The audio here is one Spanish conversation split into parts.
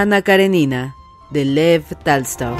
Ana Karenina, de Lev Talstov.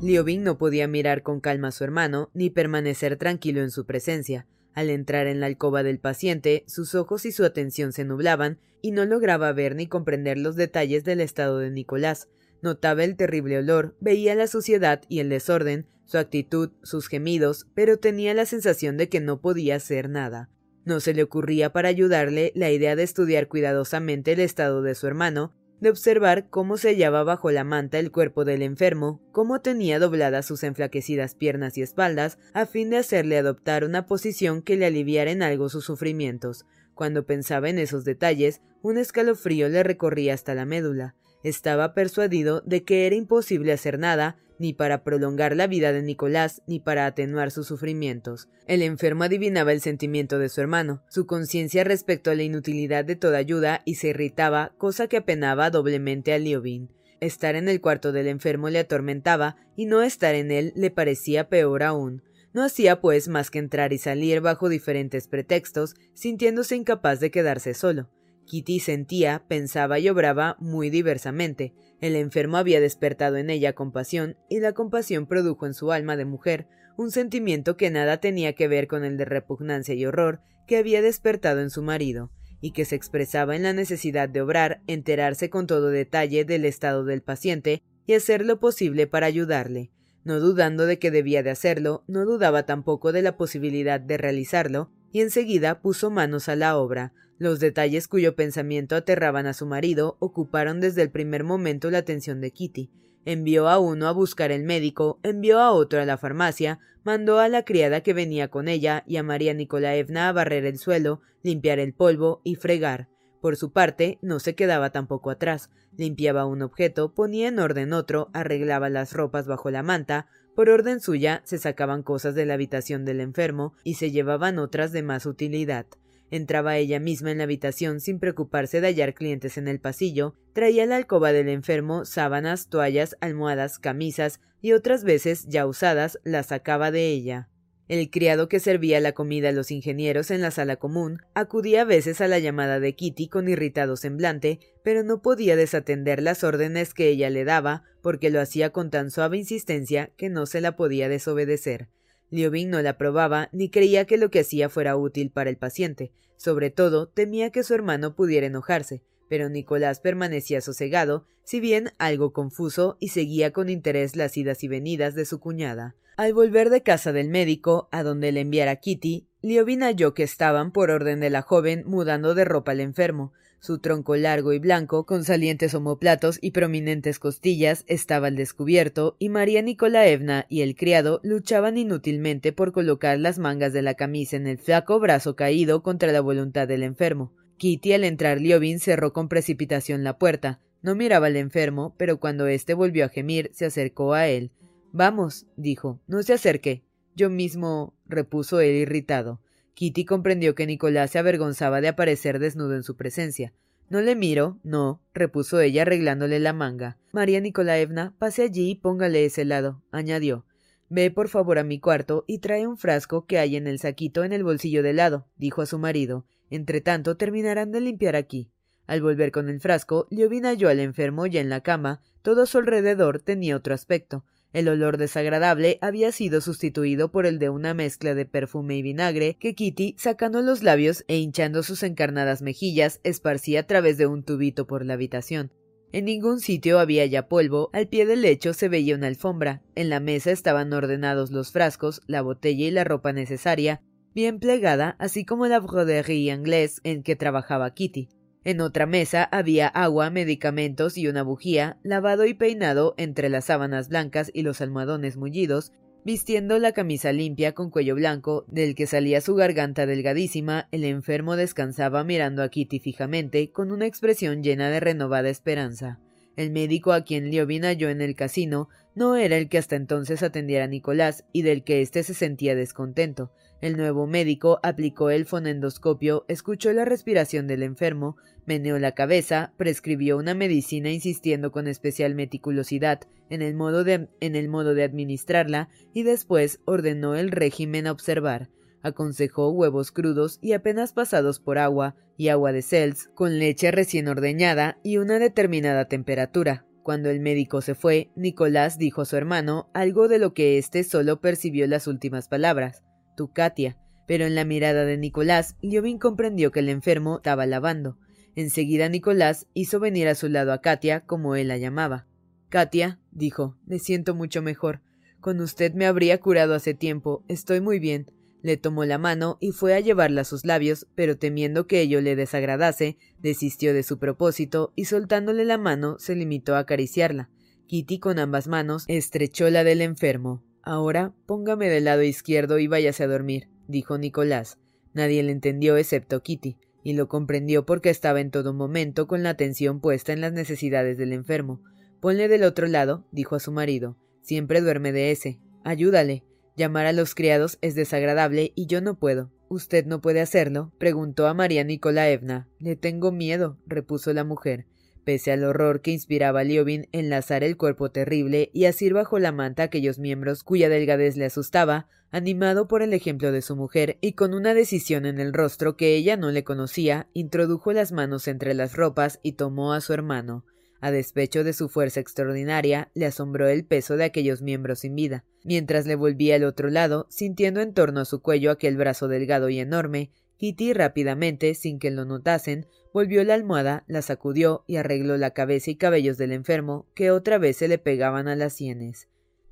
Liobin no podía mirar con calma a su hermano ni permanecer tranquilo en su presencia. Al entrar en la alcoba del paciente, sus ojos y su atención se nublaban y no lograba ver ni comprender los detalles del estado de Nicolás. Notaba el terrible olor, veía la suciedad y el desorden, su actitud, sus gemidos, pero tenía la sensación de que no podía hacer nada. No se le ocurría para ayudarle la idea de estudiar cuidadosamente el estado de su hermano, de observar cómo se hallaba bajo la manta el cuerpo del enfermo, cómo tenía dobladas sus enflaquecidas piernas y espaldas, a fin de hacerle adoptar una posición que le aliviara en algo sus sufrimientos. Cuando pensaba en esos detalles, un escalofrío le recorría hasta la médula. Estaba persuadido de que era imposible hacer nada, ni para prolongar la vida de Nicolás, ni para atenuar sus sufrimientos. El enfermo adivinaba el sentimiento de su hermano, su conciencia respecto a la inutilidad de toda ayuda y se irritaba, cosa que apenaba doblemente a Liobin. Estar en el cuarto del enfermo le atormentaba, y no estar en él le parecía peor aún. No hacía, pues, más que entrar y salir bajo diferentes pretextos, sintiéndose incapaz de quedarse solo. Kitty sentía, pensaba y obraba muy diversamente. El enfermo había despertado en ella compasión, y la compasión produjo en su alma de mujer un sentimiento que nada tenía que ver con el de repugnancia y horror que había despertado en su marido, y que se expresaba en la necesidad de obrar, enterarse con todo detalle del estado del paciente y hacer lo posible para ayudarle. No dudando de que debía de hacerlo, no dudaba tampoco de la posibilidad de realizarlo, y enseguida puso manos a la obra, los detalles cuyo pensamiento aterraban a su marido ocuparon desde el primer momento la atención de Kitty. Envió a uno a buscar el médico, envió a otro a la farmacia, mandó a la criada que venía con ella y a María Nikolaevna a barrer el suelo, limpiar el polvo y fregar. Por su parte, no se quedaba tampoco atrás. Limpiaba un objeto, ponía en orden otro, arreglaba las ropas bajo la manta, por orden suya se sacaban cosas de la habitación del enfermo y se llevaban otras de más utilidad. Entraba ella misma en la habitación sin preocuparse de hallar clientes en el pasillo, traía la alcoba del enfermo sábanas, toallas, almohadas, camisas y otras veces, ya usadas, las sacaba de ella. El criado que servía la comida a los ingenieros en la sala común acudía a veces a la llamada de Kitty con irritado semblante, pero no podía desatender las órdenes que ella le daba, porque lo hacía con tan suave insistencia que no se la podía desobedecer. Liobin no la probaba ni creía que lo que hacía fuera útil para el paciente. Sobre todo, temía que su hermano pudiera enojarse, pero Nicolás permanecía sosegado, si bien algo confuso, y seguía con interés las idas y venidas de su cuñada. Al volver de casa del médico, a donde le enviara Kitty, Liobin halló que estaban, por orden de la joven, mudando de ropa al enfermo. Su tronco largo y blanco, con salientes omoplatos y prominentes costillas, estaba al descubierto, y María Nikolaevna y el criado luchaban inútilmente por colocar las mangas de la camisa en el flaco brazo caído contra la voluntad del enfermo. Kitty al entrar Liobin cerró con precipitación la puerta. No miraba al enfermo, pero cuando éste volvió a gemir, se acercó a él. Vamos, dijo, no se acerque. Yo mismo, repuso él irritado. Kitty comprendió que Nicolás se avergonzaba de aparecer desnudo en su presencia. No le miro, no, repuso ella arreglándole la manga. María Nicolaevna, pase allí y póngale ese lado, añadió. Ve por favor a mi cuarto y trae un frasco que hay en el saquito en el bolsillo del lado, dijo a su marido. Entre tanto terminarán de limpiar aquí. Al volver con el frasco, Liobin halló al enfermo ya en la cama. Todo a su alrededor tenía otro aspecto. El olor desagradable había sido sustituido por el de una mezcla de perfume y vinagre que Kitty, sacando los labios e hinchando sus encarnadas mejillas, esparcía a través de un tubito por la habitación. En ningún sitio había ya polvo, al pie del lecho se veía una alfombra, en la mesa estaban ordenados los frascos, la botella y la ropa necesaria, bien plegada, así como la broderie inglés en que trabajaba Kitty. En otra mesa había agua, medicamentos y una bujía, lavado y peinado entre las sábanas blancas y los almohadones mullidos, vistiendo la camisa limpia con cuello blanco, del que salía su garganta delgadísima, el enfermo descansaba mirando a Kitty fijamente, con una expresión llena de renovada esperanza. El médico a quien Liobin halló en el casino no era el que hasta entonces atendiera a Nicolás y del que éste se sentía descontento. El nuevo médico aplicó el fonendoscopio, escuchó la respiración del enfermo, meneó la cabeza, prescribió una medicina insistiendo con especial meticulosidad en el modo de, en el modo de administrarla y después ordenó el régimen a observar. Aconsejó huevos crudos y apenas pasados por agua y agua de Cels, con leche recién ordeñada y una determinada temperatura. Cuando el médico se fue, Nicolás dijo a su hermano algo de lo que éste solo percibió las últimas palabras tu Katia. Pero en la mirada de Nicolás, Liobin comprendió que el enfermo estaba lavando. Enseguida Nicolás hizo venir a su lado a Katia, como él la llamaba. Katia, dijo, me siento mucho mejor. Con usted me habría curado hace tiempo. Estoy muy bien. Le tomó la mano y fue a llevarla a sus labios, pero temiendo que ello le desagradase, desistió de su propósito y soltándole la mano se limitó a acariciarla. Kitty con ambas manos estrechó la del enfermo. Ahora póngame del lado izquierdo y váyase a dormir, dijo Nicolás. Nadie le entendió excepto Kitty, y lo comprendió porque estaba en todo momento con la atención puesta en las necesidades del enfermo. Ponle del otro lado, dijo a su marido. Siempre duerme de ese. Ayúdale. Llamar a los criados es desagradable y yo no puedo. ¿Usted no puede hacerlo? preguntó a María Nikolaevna. Le tengo miedo, repuso la mujer. Pese al horror que inspiraba a Liobin enlazar el cuerpo terrible y asir bajo la manta aquellos miembros cuya delgadez le asustaba, animado por el ejemplo de su mujer y con una decisión en el rostro que ella no le conocía, introdujo las manos entre las ropas y tomó a su hermano. A despecho de su fuerza extraordinaria, le asombró el peso de aquellos miembros sin vida. Mientras le volvía al otro lado, sintiendo en torno a su cuello aquel brazo delgado y enorme, Kitty rápidamente, sin que lo notasen, volvió la almohada, la sacudió y arregló la cabeza y cabellos del enfermo, que otra vez se le pegaban a las sienes.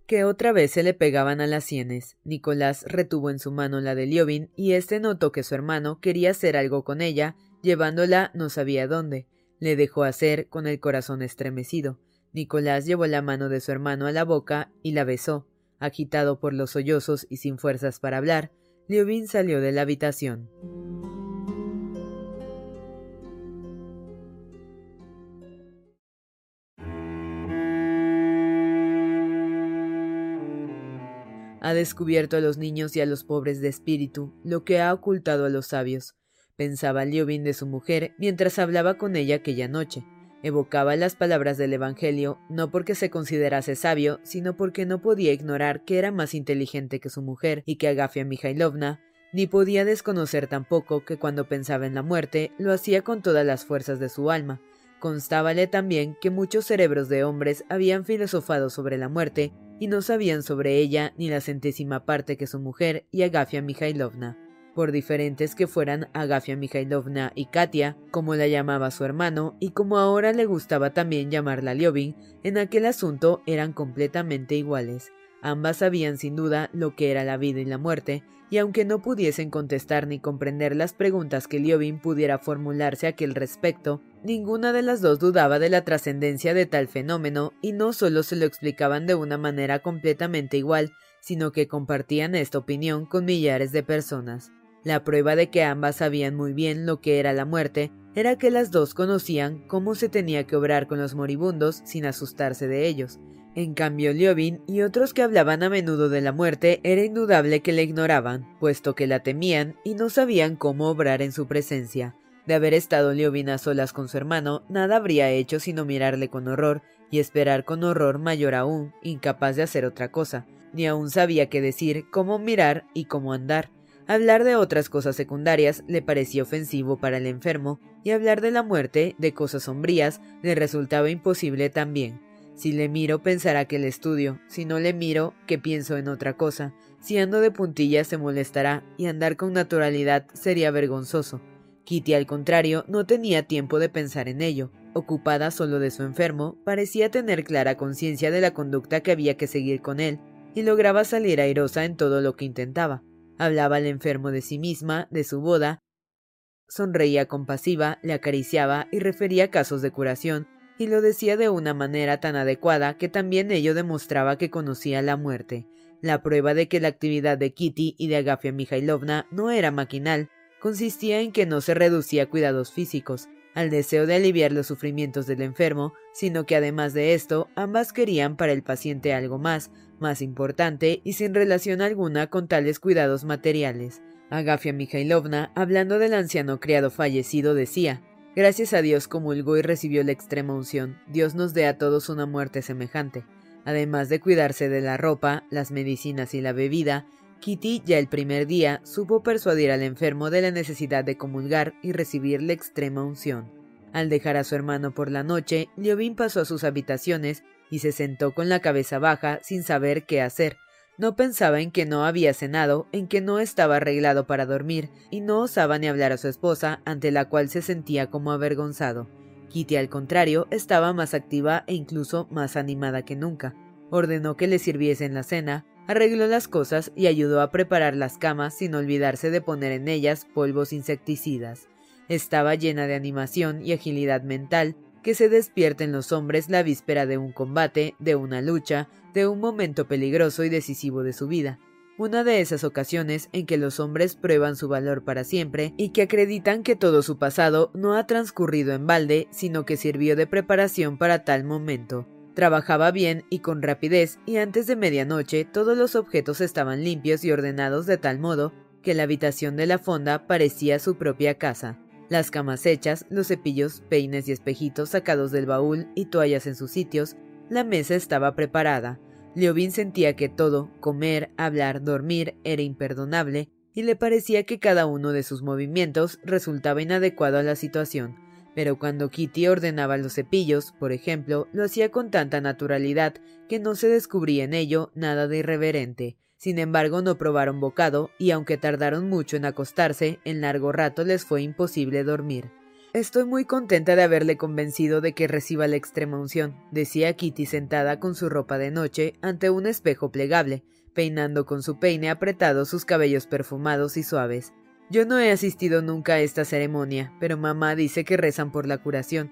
Que otra vez se le pegaban a las sienes. Nicolás retuvo en su mano la de Liobin y éste notó que su hermano quería hacer algo con ella, llevándola no sabía dónde. Le dejó hacer con el corazón estremecido. Nicolás llevó la mano de su hermano a la boca y la besó. Agitado por los sollozos y sin fuerzas para hablar, Liobin salió de la habitación. Ha descubierto a los niños y a los pobres de espíritu lo que ha ocultado a los sabios, pensaba Liobin de su mujer mientras hablaba con ella aquella noche. Evocaba las palabras del Evangelio no porque se considerase sabio, sino porque no podía ignorar que era más inteligente que su mujer y que Agafia Mikhailovna, ni podía desconocer tampoco que cuando pensaba en la muerte lo hacía con todas las fuerzas de su alma. Constábale también que muchos cerebros de hombres habían filosofado sobre la muerte y no sabían sobre ella ni la centésima parte que su mujer y Agafia Mikhailovna por diferentes que fueran Agafia Mikhailovna y Katia, como la llamaba su hermano, y como ahora le gustaba también llamarla Liobin, en aquel asunto eran completamente iguales. Ambas sabían sin duda lo que era la vida y la muerte, y aunque no pudiesen contestar ni comprender las preguntas que Liobin pudiera formularse a aquel respecto, ninguna de las dos dudaba de la trascendencia de tal fenómeno, y no solo se lo explicaban de una manera completamente igual, sino que compartían esta opinión con millares de personas. La prueba de que ambas sabían muy bien lo que era la muerte era que las dos conocían cómo se tenía que obrar con los moribundos sin asustarse de ellos, en cambio, Liobin y otros que hablaban a menudo de la muerte era indudable que la ignoraban, puesto que la temían y no sabían cómo obrar en su presencia. De haber estado Liobin a solas con su hermano, nada habría hecho sino mirarle con horror y esperar con horror mayor aún, incapaz de hacer otra cosa. Ni aún sabía qué decir, cómo mirar y cómo andar. Hablar de otras cosas secundarias le parecía ofensivo para el enfermo, y hablar de la muerte, de cosas sombrías, le resultaba imposible también. Si le miro pensará que le estudio, si no le miro que pienso en otra cosa, si ando de puntillas se molestará y andar con naturalidad sería vergonzoso. Kitty, al contrario, no tenía tiempo de pensar en ello. Ocupada solo de su enfermo, parecía tener clara conciencia de la conducta que había que seguir con él, y lograba salir airosa en todo lo que intentaba. Hablaba al enfermo de sí misma, de su boda, sonreía compasiva, le acariciaba y refería casos de curación, y lo decía de una manera tan adecuada que también ello demostraba que conocía la muerte. La prueba de que la actividad de Kitty y de Agafia Mikhailovna no era maquinal consistía en que no se reducía a cuidados físicos, al deseo de aliviar los sufrimientos del enfermo, sino que además de esto, ambas querían para el paciente algo más, más importante y sin relación alguna con tales cuidados materiales. Agafia Mikhailovna, hablando del anciano criado fallecido, decía Gracias a Dios comulgó y recibió la extrema unción. Dios nos dé a todos una muerte semejante. Además de cuidarse de la ropa, las medicinas y la bebida, Kitty ya el primer día supo persuadir al enfermo de la necesidad de comulgar y recibir la extrema unción. Al dejar a su hermano por la noche, Liobin pasó a sus habitaciones y se sentó con la cabeza baja sin saber qué hacer, no pensaba en que no había cenado, en que no estaba arreglado para dormir, y no osaba ni hablar a su esposa, ante la cual se sentía como avergonzado. Kitty, al contrario, estaba más activa e incluso más animada que nunca. Ordenó que le sirviesen la cena, arregló las cosas y ayudó a preparar las camas sin olvidarse de poner en ellas polvos insecticidas. Estaba llena de animación y agilidad mental, que se despierta en los hombres la víspera de un combate, de una lucha, de un momento peligroso y decisivo de su vida. Una de esas ocasiones en que los hombres prueban su valor para siempre y que acreditan que todo su pasado no ha transcurrido en balde, sino que sirvió de preparación para tal momento. Trabajaba bien y con rapidez, y antes de medianoche todos los objetos estaban limpios y ordenados de tal modo que la habitación de la fonda parecía su propia casa las camas hechas, los cepillos, peines y espejitos sacados del baúl y toallas en sus sitios, la mesa estaba preparada. Leovin sentía que todo, comer, hablar, dormir, era imperdonable, y le parecía que cada uno de sus movimientos resultaba inadecuado a la situación. Pero cuando Kitty ordenaba los cepillos, por ejemplo, lo hacía con tanta naturalidad que no se descubría en ello nada de irreverente. Sin embargo, no probaron bocado, y aunque tardaron mucho en acostarse, en largo rato les fue imposible dormir. Estoy muy contenta de haberle convencido de que reciba la extrema unción, decía Kitty sentada con su ropa de noche ante un espejo plegable, peinando con su peine apretado sus cabellos perfumados y suaves. Yo no he asistido nunca a esta ceremonia, pero mamá dice que rezan por la curación.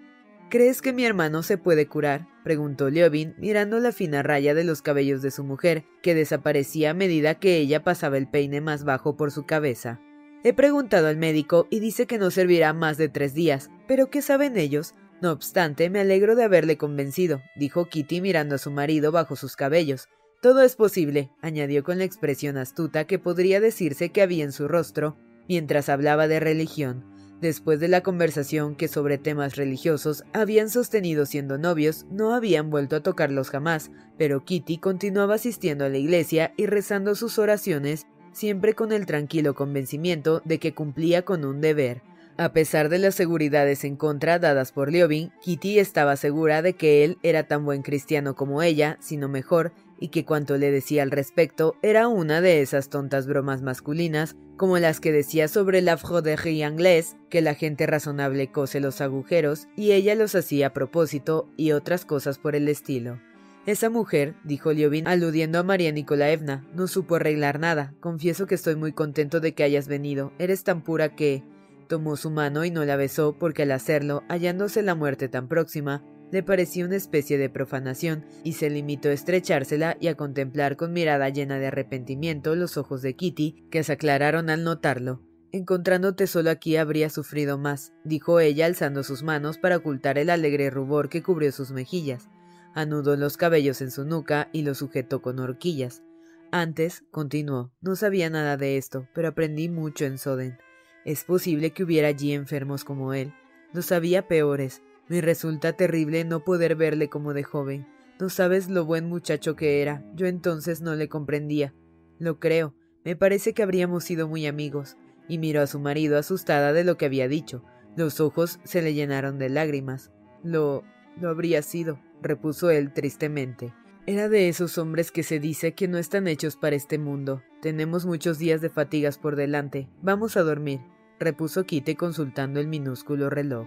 ¿Crees que mi hermano se puede curar? preguntó Leovin, mirando la fina raya de los cabellos de su mujer, que desaparecía a medida que ella pasaba el peine más bajo por su cabeza. He preguntado al médico y dice que no servirá más de tres días, pero ¿qué saben ellos? No obstante, me alegro de haberle convencido, dijo Kitty mirando a su marido bajo sus cabellos. Todo es posible, añadió con la expresión astuta que podría decirse que había en su rostro mientras hablaba de religión. Después de la conversación que sobre temas religiosos habían sostenido siendo novios, no habían vuelto a tocarlos jamás, pero Kitty continuaba asistiendo a la iglesia y rezando sus oraciones, siempre con el tranquilo convencimiento de que cumplía con un deber. A pesar de las seguridades en contra dadas por Liobin, Kitty estaba segura de que él era tan buen cristiano como ella, sino mejor, y que cuanto le decía al respecto era una de esas tontas bromas masculinas, como las que decía sobre la froderie anglaise, que la gente razonable cose los agujeros y ella los hacía a propósito y otras cosas por el estilo. Esa mujer, dijo Liovin, aludiendo a María Nikolaevna, no supo arreglar nada. Confieso que estoy muy contento de que hayas venido. Eres tan pura que. Tomó su mano y no la besó porque al hacerlo, hallándose la muerte tan próxima, le parecía una especie de profanación, y se limitó a estrechársela y a contemplar con mirada llena de arrepentimiento los ojos de Kitty, que se aclararon al notarlo. Encontrándote solo aquí habría sufrido más, dijo ella alzando sus manos para ocultar el alegre rubor que cubrió sus mejillas. Anudó los cabellos en su nuca y los sujetó con horquillas. Antes, continuó, no sabía nada de esto, pero aprendí mucho en Soden. Es posible que hubiera allí enfermos como él. No sabía peores. Me resulta terrible no poder verle como de joven. No sabes lo buen muchacho que era. Yo entonces no le comprendía. Lo creo. Me parece que habríamos sido muy amigos. Y miró a su marido asustada de lo que había dicho. Los ojos se le llenaron de lágrimas. Lo... lo habría sido, repuso él tristemente. Era de esos hombres que se dice que no están hechos para este mundo. Tenemos muchos días de fatigas por delante. Vamos a dormir, repuso Kite consultando el minúsculo reloj.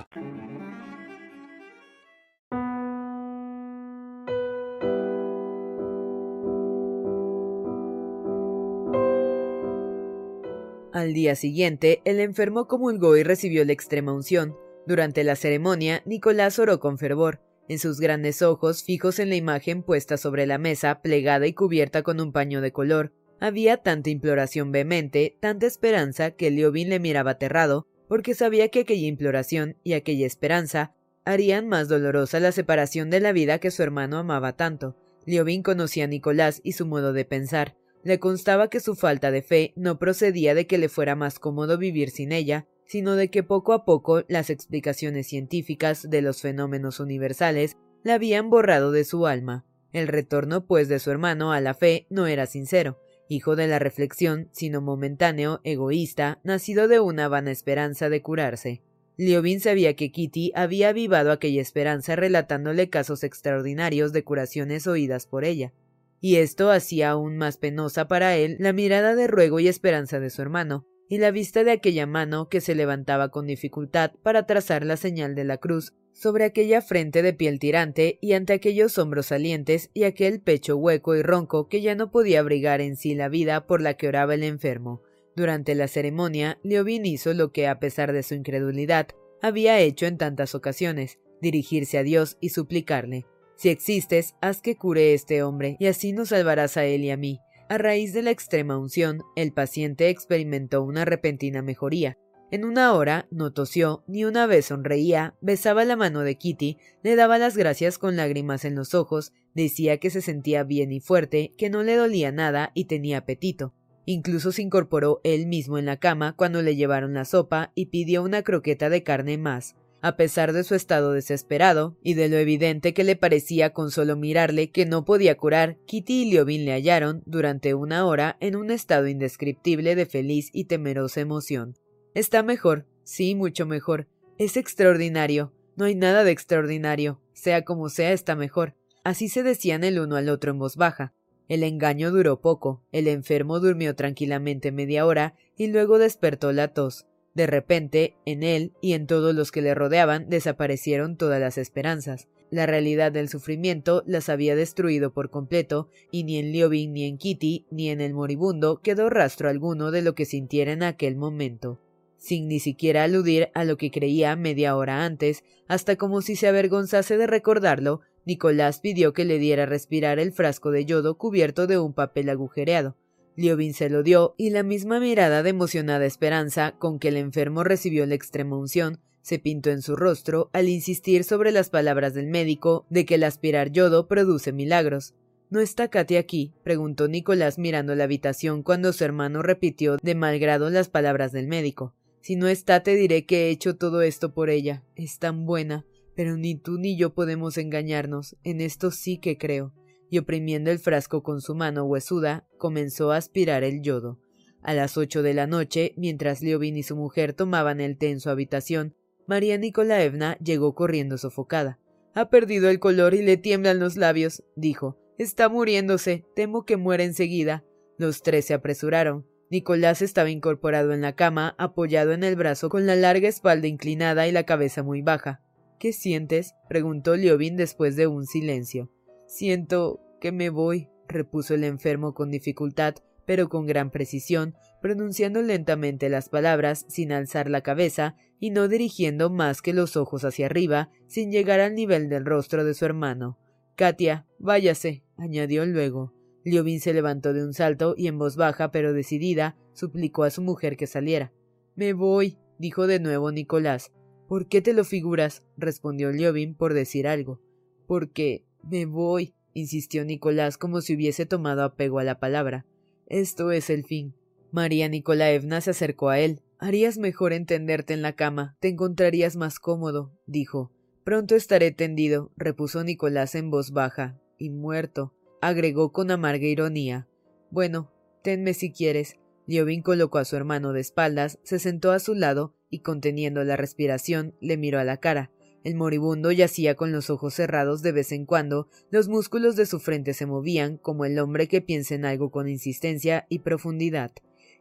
Al día siguiente, el enfermo comulgó y recibió la extrema unción. Durante la ceremonia, Nicolás oró con fervor. En sus grandes ojos, fijos en la imagen puesta sobre la mesa, plegada y cubierta con un paño de color, había tanta imploración vehemente, tanta esperanza, que Liobin le miraba aterrado, porque sabía que aquella imploración y aquella esperanza harían más dolorosa la separación de la vida que su hermano amaba tanto. Liobin conocía a Nicolás y su modo de pensar. Le constaba que su falta de fe no procedía de que le fuera más cómodo vivir sin ella, sino de que poco a poco las explicaciones científicas de los fenómenos universales la habían borrado de su alma. El retorno, pues, de su hermano a la fe no era sincero hijo de la reflexión, sino momentáneo, egoísta, nacido de una vana esperanza de curarse. Liobin sabía que Kitty había avivado aquella esperanza relatándole casos extraordinarios de curaciones oídas por ella, y esto hacía aún más penosa para él la mirada de ruego y esperanza de su hermano, y la vista de aquella mano que se levantaba con dificultad para trazar la señal de la cruz sobre aquella frente de piel tirante y ante aquellos hombros salientes y aquel pecho hueco y ronco que ya no podía abrigar en sí la vida por la que oraba el enfermo. Durante la ceremonia, Leovin hizo lo que, a pesar de su incredulidad, había hecho en tantas ocasiones, dirigirse a Dios y suplicarle Si existes, haz que cure este hombre, y así nos salvarás a él y a mí. A raíz de la extrema unción, el paciente experimentó una repentina mejoría, en una hora no tosió, ni una vez sonreía, besaba la mano de Kitty, le daba las gracias con lágrimas en los ojos, decía que se sentía bien y fuerte, que no le dolía nada y tenía apetito. Incluso se incorporó él mismo en la cama cuando le llevaron la sopa y pidió una croqueta de carne más. A pesar de su estado desesperado y de lo evidente que le parecía con solo mirarle que no podía curar, Kitty y Liobin le hallaron, durante una hora, en un estado indescriptible de feliz y temerosa emoción. Está mejor, sí, mucho mejor. Es extraordinario. No hay nada de extraordinario. Sea como sea, está mejor. Así se decían el uno al otro en voz baja. El engaño duró poco. El enfermo durmió tranquilamente media hora y luego despertó la tos. De repente, en él y en todos los que le rodeaban desaparecieron todas las esperanzas. La realidad del sufrimiento las había destruido por completo, y ni en Liobin, ni en Kitty, ni en el moribundo quedó rastro alguno de lo que sintiera en aquel momento. Sin ni siquiera aludir a lo que creía media hora antes, hasta como si se avergonzase de recordarlo, Nicolás pidió que le diera respirar el frasco de yodo cubierto de un papel agujereado. Liobin se lo dio, y la misma mirada de emocionada esperanza con que el enfermo recibió la extrema unción se pintó en su rostro al insistir sobre las palabras del médico de que el aspirar yodo produce milagros. ¿No está Katy aquí? preguntó Nicolás mirando la habitación cuando su hermano repitió de mal grado las palabras del médico. Si no está, te diré que he hecho todo esto por ella. Es tan buena. Pero ni tú ni yo podemos engañarnos. En esto sí que creo. Y oprimiendo el frasco con su mano huesuda, comenzó a aspirar el yodo. A las ocho de la noche, mientras Liobin y su mujer tomaban el té en su habitación, María Nikolaevna llegó corriendo sofocada. Ha perdido el color y le tiemblan los labios, dijo. Está muriéndose. Temo que muera enseguida. Los tres se apresuraron. Nicolás estaba incorporado en la cama, apoyado en el brazo, con la larga espalda inclinada y la cabeza muy baja. ¿Qué sientes? preguntó Liobin después de un silencio. Siento que me voy, repuso el enfermo con dificultad, pero con gran precisión, pronunciando lentamente las palabras sin alzar la cabeza y no dirigiendo más que los ojos hacia arriba, sin llegar al nivel del rostro de su hermano. Katia, váyase, añadió luego. Liobin se levantó de un salto y en voz baja pero decidida suplicó a su mujer que saliera. Me voy, dijo de nuevo Nicolás. ¿Por qué te lo figuras? respondió Liobin por decir algo. Porque me voy, insistió Nicolás como si hubiese tomado apego a la palabra. Esto es el fin. María Nicolaevna se acercó a él. Harías mejor entenderte en la cama. Te encontrarías más cómodo, dijo. Pronto estaré tendido, repuso Nicolás en voz baja. Y muerto agregó con amarga ironía. Bueno, tenme si quieres. Liobin colocó a su hermano de espaldas, se sentó a su lado y conteniendo la respiración le miró a la cara. El moribundo yacía con los ojos cerrados de vez en cuando, los músculos de su frente se movían como el hombre que piensa en algo con insistencia y profundidad.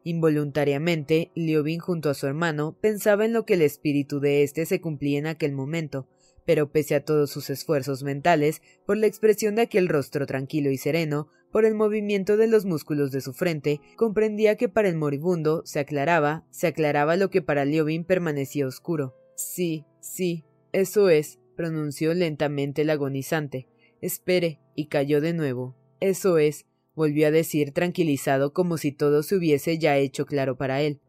Involuntariamente, Liobin junto a su hermano pensaba en lo que el espíritu de éste se cumplía en aquel momento, pero pese a todos sus esfuerzos mentales, por la expresión de aquel rostro tranquilo y sereno, por el movimiento de los músculos de su frente, comprendía que para el moribundo se aclaraba, se aclaraba lo que para Liobin permanecía oscuro. Sí, sí, eso es, pronunció lentamente el agonizante. Espere, y cayó de nuevo. Eso es, volvió a decir tranquilizado como si todo se hubiese ya hecho claro para él.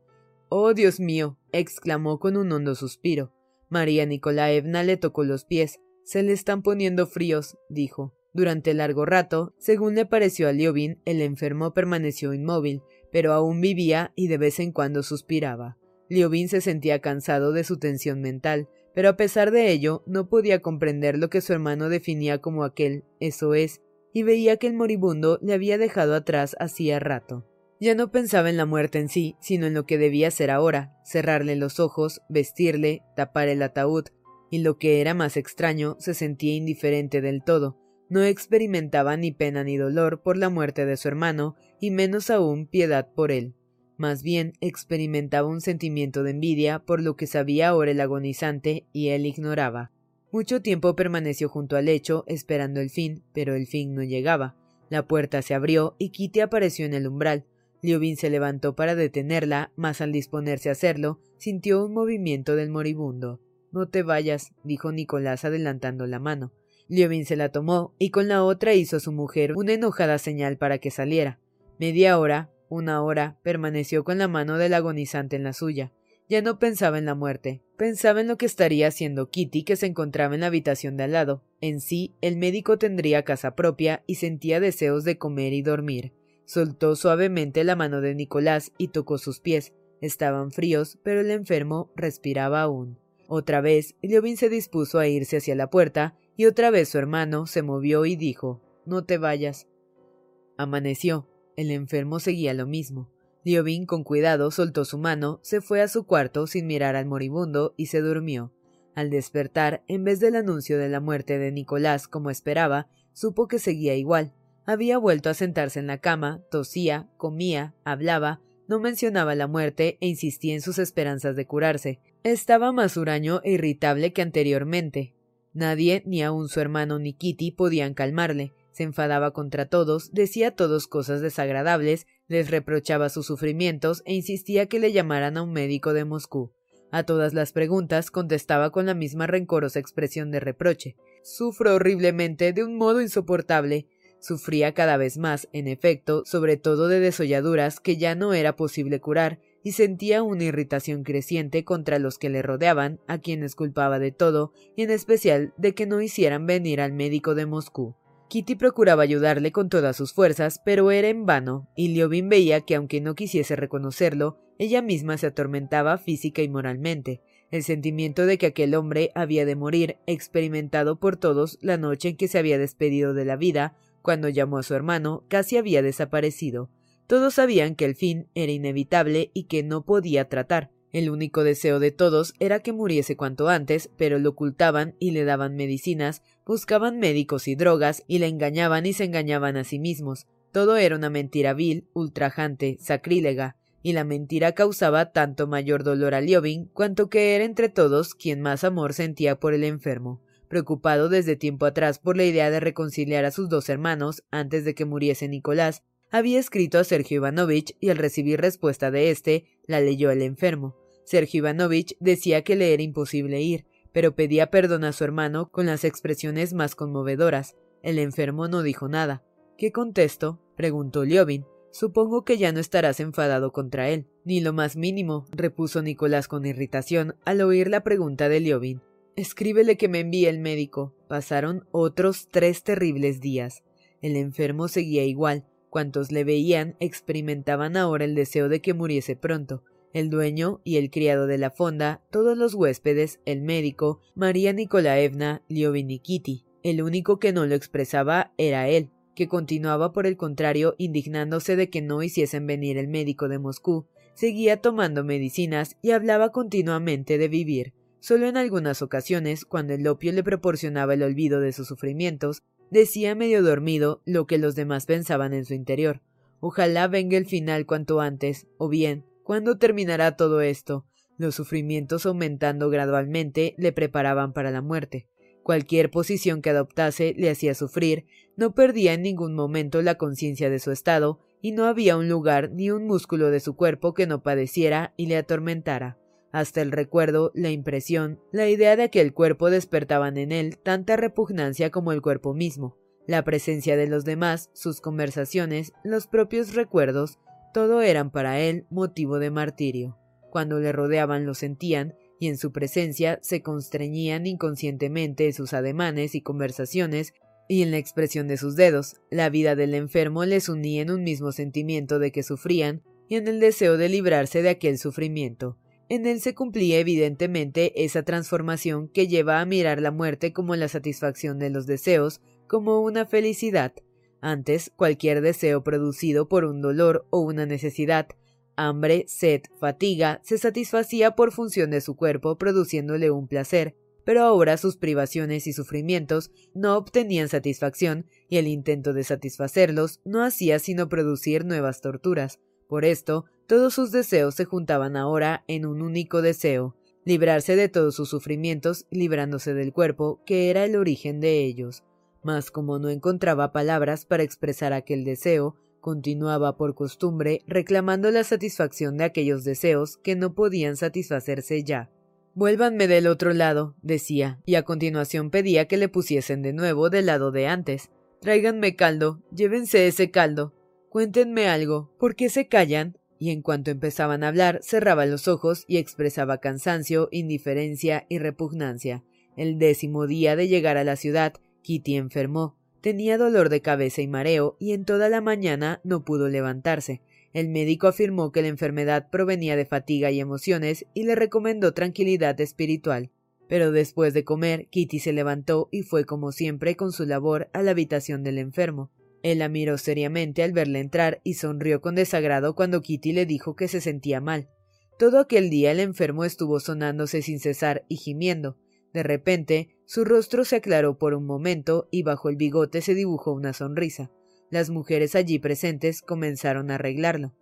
Oh, Dios mío. exclamó con un hondo suspiro. María Nikolaevna le tocó los pies. Se le están poniendo fríos, dijo. Durante largo rato, según le pareció a Liobin, el enfermo permaneció inmóvil, pero aún vivía y de vez en cuando suspiraba. Liobin se sentía cansado de su tensión mental, pero a pesar de ello no podía comprender lo que su hermano definía como aquel, eso es, y veía que el moribundo le había dejado atrás hacía rato. Ya no pensaba en la muerte en sí, sino en lo que debía hacer ahora, cerrarle los ojos, vestirle, tapar el ataúd, y lo que era más extraño, se sentía indiferente del todo, no experimentaba ni pena ni dolor por la muerte de su hermano, y menos aún piedad por él. Más bien experimentaba un sentimiento de envidia por lo que sabía ahora el agonizante y él ignoraba. Mucho tiempo permaneció junto al lecho, esperando el fin, pero el fin no llegaba. La puerta se abrió y Kitty apareció en el umbral. Liobin se levantó para detenerla, mas al disponerse a hacerlo, sintió un movimiento del moribundo. No te vayas, dijo Nicolás adelantando la mano. Liobin se la tomó y con la otra hizo a su mujer una enojada señal para que saliera. Media hora, una hora, permaneció con la mano del agonizante en la suya. Ya no pensaba en la muerte, pensaba en lo que estaría haciendo Kitty que se encontraba en la habitación de al lado. En sí, el médico tendría casa propia y sentía deseos de comer y dormir. Soltó suavemente la mano de Nicolás y tocó sus pies. Estaban fríos, pero el enfermo respiraba aún. Otra vez, Liobin se dispuso a irse hacia la puerta, y otra vez su hermano se movió y dijo No te vayas. Amaneció. El enfermo seguía lo mismo. Liobin con cuidado soltó su mano, se fue a su cuarto sin mirar al moribundo y se durmió. Al despertar, en vez del anuncio de la muerte de Nicolás como esperaba, supo que seguía igual, había vuelto a sentarse en la cama, tosía, comía, hablaba, no mencionaba la muerte e insistía en sus esperanzas de curarse. Estaba más huraño e irritable que anteriormente. Nadie, ni aun su hermano ni Kitty, podían calmarle. Se enfadaba contra todos, decía a todos cosas desagradables, Les reprochaba sus sufrimientos e insistía que le llamaran a un médico de Moscú. A todas las preguntas contestaba con la misma rencorosa expresión de reproche. Sufro horriblemente de un modo insoportable. Sufría cada vez más, en efecto, sobre todo de desolladuras que ya no era posible curar, y sentía una irritación creciente contra los que le rodeaban, a quienes culpaba de todo, y en especial de que no hicieran venir al médico de Moscú. Kitty procuraba ayudarle con todas sus fuerzas, pero era en vano, y Liobin veía que aunque no quisiese reconocerlo, ella misma se atormentaba física y moralmente. El sentimiento de que aquel hombre había de morir, experimentado por todos la noche en que se había despedido de la vida, cuando llamó a su hermano, casi había desaparecido. Todos sabían que el fin era inevitable y que no podía tratar. El único deseo de todos era que muriese cuanto antes, pero lo ocultaban y le daban medicinas, buscaban médicos y drogas y le engañaban y se engañaban a sí mismos. Todo era una mentira vil, ultrajante, sacrílega, y la mentira causaba tanto mayor dolor a Liobin cuanto que era entre todos quien más amor sentía por el enfermo. Preocupado desde tiempo atrás por la idea de reconciliar a sus dos hermanos antes de que muriese Nicolás, había escrito a Sergio Ivanovich y al recibir respuesta de éste, la leyó el enfermo. Sergio Ivanovich decía que le era imposible ir, pero pedía perdón a su hermano con las expresiones más conmovedoras. El enfermo no dijo nada. ¿Qué contesto? preguntó Liobin. Supongo que ya no estarás enfadado contra él. Ni lo más mínimo, repuso Nicolás con irritación al oír la pregunta de Liobin. Escríbele que me envíe el médico. Pasaron otros tres terribles días. El enfermo seguía igual, Cuantos le veían experimentaban ahora el deseo de que muriese pronto. El dueño y el criado de la fonda, todos los huéspedes, el médico, María Nikolaevna, Liovin y Kitty. El único que no lo expresaba era él, que continuaba por el contrario indignándose de que no hiciesen venir el médico de Moscú, seguía tomando medicinas y hablaba continuamente de vivir. Solo en algunas ocasiones, cuando el opio le proporcionaba el olvido de sus sufrimientos, decía medio dormido lo que los demás pensaban en su interior. Ojalá venga el final cuanto antes, o bien, ¿cuándo terminará todo esto? Los sufrimientos aumentando gradualmente le preparaban para la muerte. Cualquier posición que adoptase le hacía sufrir, no perdía en ningún momento la conciencia de su estado, y no había un lugar ni un músculo de su cuerpo que no padeciera y le atormentara. Hasta el recuerdo, la impresión, la idea de que el cuerpo despertaban en él tanta repugnancia como el cuerpo mismo, la presencia de los demás, sus conversaciones, los propios recuerdos, todo eran para él motivo de martirio. Cuando le rodeaban lo sentían, y en su presencia se constreñían inconscientemente sus ademanes y conversaciones y en la expresión de sus dedos. La vida del enfermo les unía en un mismo sentimiento de que sufrían y en el deseo de librarse de aquel sufrimiento. En él se cumplía evidentemente esa transformación que lleva a mirar la muerte como la satisfacción de los deseos, como una felicidad. Antes, cualquier deseo producido por un dolor o una necesidad, hambre, sed, fatiga, se satisfacía por función de su cuerpo produciéndole un placer, pero ahora sus privaciones y sufrimientos no obtenían satisfacción y el intento de satisfacerlos no hacía sino producir nuevas torturas. Por esto, todos sus deseos se juntaban ahora en un único deseo, librarse de todos sus sufrimientos, librándose del cuerpo, que era el origen de ellos. Mas como no encontraba palabras para expresar aquel deseo, continuaba por costumbre reclamando la satisfacción de aquellos deseos que no podían satisfacerse ya. Vuélvanme del otro lado, decía, y a continuación pedía que le pusiesen de nuevo del lado de antes. Tráiganme caldo, llévense ese caldo. Cuéntenme algo, ¿por qué se callan? Y en cuanto empezaban a hablar cerraba los ojos y expresaba cansancio, indiferencia y repugnancia. El décimo día de llegar a la ciudad, Kitty enfermó. Tenía dolor de cabeza y mareo, y en toda la mañana no pudo levantarse. El médico afirmó que la enfermedad provenía de fatiga y emociones y le recomendó tranquilidad espiritual. Pero después de comer, Kitty se levantó y fue como siempre con su labor a la habitación del enfermo. Él la miró seriamente al verle entrar y sonrió con desagrado cuando Kitty le dijo que se sentía mal. Todo aquel día el enfermo estuvo sonándose sin cesar y gimiendo. De repente, su rostro se aclaró por un momento y bajo el bigote se dibujó una sonrisa. Las mujeres allí presentes comenzaron a arreglarlo.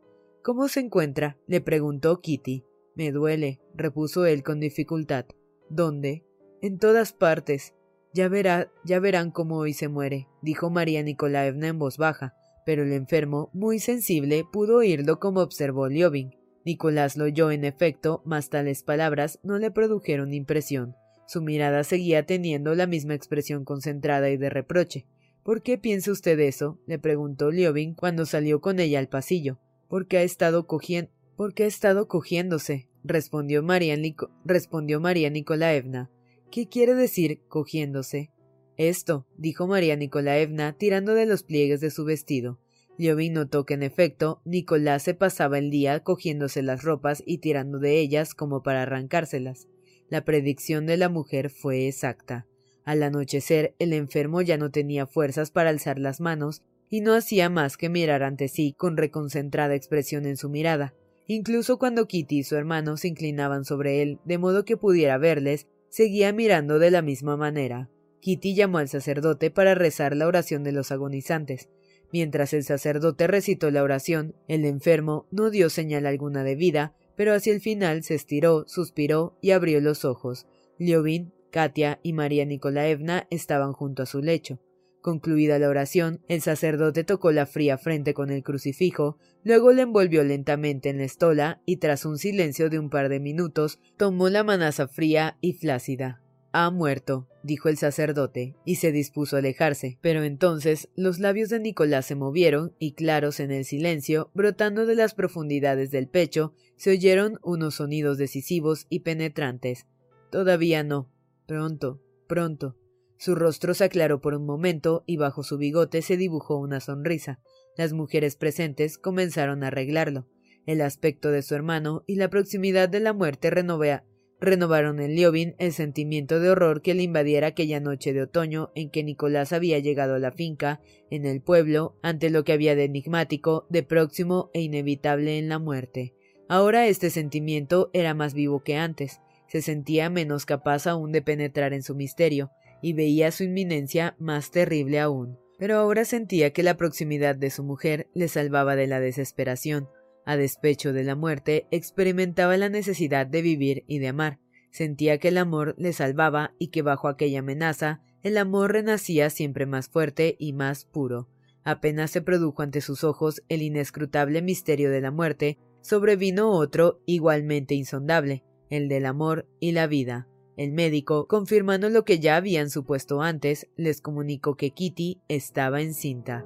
¿Cómo se encuentra? le preguntó Kitty. Me duele, repuso él con dificultad. ¿Dónde? En todas partes. Ya verá, ya verán cómo hoy se muere, dijo María Nikolaevna en voz baja. pero el enfermo, muy sensible, pudo oírlo como observó Liobin. Nicolás lo oyó en efecto, mas tales palabras no le produjeron impresión. Su mirada seguía teniendo la misma expresión concentrada y de reproche. ¿Por qué piensa usted eso? le preguntó Liobin cuando salió con ella al pasillo. Porque ha estado cogiendo. Porque ha estado cogiéndose, respondió María, respondió María Nicolaevna. ¿Qué quiere decir cogiéndose? Esto, dijo María Nicolaevna, tirando de los pliegues de su vestido. Liobin notó que en efecto Nicolás se pasaba el día cogiéndose las ropas y tirando de ellas como para arrancárselas. La predicción de la mujer fue exacta. Al anochecer el enfermo ya no tenía fuerzas para alzar las manos y no hacía más que mirar ante sí con reconcentrada expresión en su mirada. Incluso cuando Kitty y su hermano se inclinaban sobre él de modo que pudiera verles, seguía mirando de la misma manera. Kitty llamó al sacerdote para rezar la oración de los agonizantes. Mientras el sacerdote recitó la oración, el enfermo no dio señal alguna de vida, pero hacia el final se estiró, suspiró y abrió los ojos. Liovin, Katia y María Nicolaevna estaban junto a su lecho. Concluida la oración, el sacerdote tocó la fría frente con el crucifijo, luego le envolvió lentamente en la estola y tras un silencio de un par de minutos, tomó la manaza fría y flácida. Ha muerto, dijo el sacerdote, y se dispuso a alejarse. Pero entonces los labios de Nicolás se movieron y claros en el silencio, brotando de las profundidades del pecho, se oyeron unos sonidos decisivos y penetrantes. Todavía no. Pronto, pronto. Su rostro se aclaró por un momento y bajo su bigote se dibujó una sonrisa. Las mujeres presentes comenzaron a arreglarlo. El aspecto de su hermano y la proximidad de la muerte renovaron en Liobin el sentimiento de horror que le invadiera aquella noche de otoño en que Nicolás había llegado a la finca, en el pueblo, ante lo que había de enigmático, de próximo e inevitable en la muerte. Ahora este sentimiento era más vivo que antes, se sentía menos capaz aún de penetrar en su misterio, y veía su inminencia más terrible aún. Pero ahora sentía que la proximidad de su mujer le salvaba de la desesperación, a despecho de la muerte, experimentaba la necesidad de vivir y de amar. Sentía que el amor le salvaba y que bajo aquella amenaza el amor renacía siempre más fuerte y más puro. Apenas se produjo ante sus ojos el inescrutable misterio de la muerte, sobrevino otro igualmente insondable, el del amor y la vida. El médico, confirmando lo que ya habían supuesto antes, les comunicó que Kitty estaba encinta.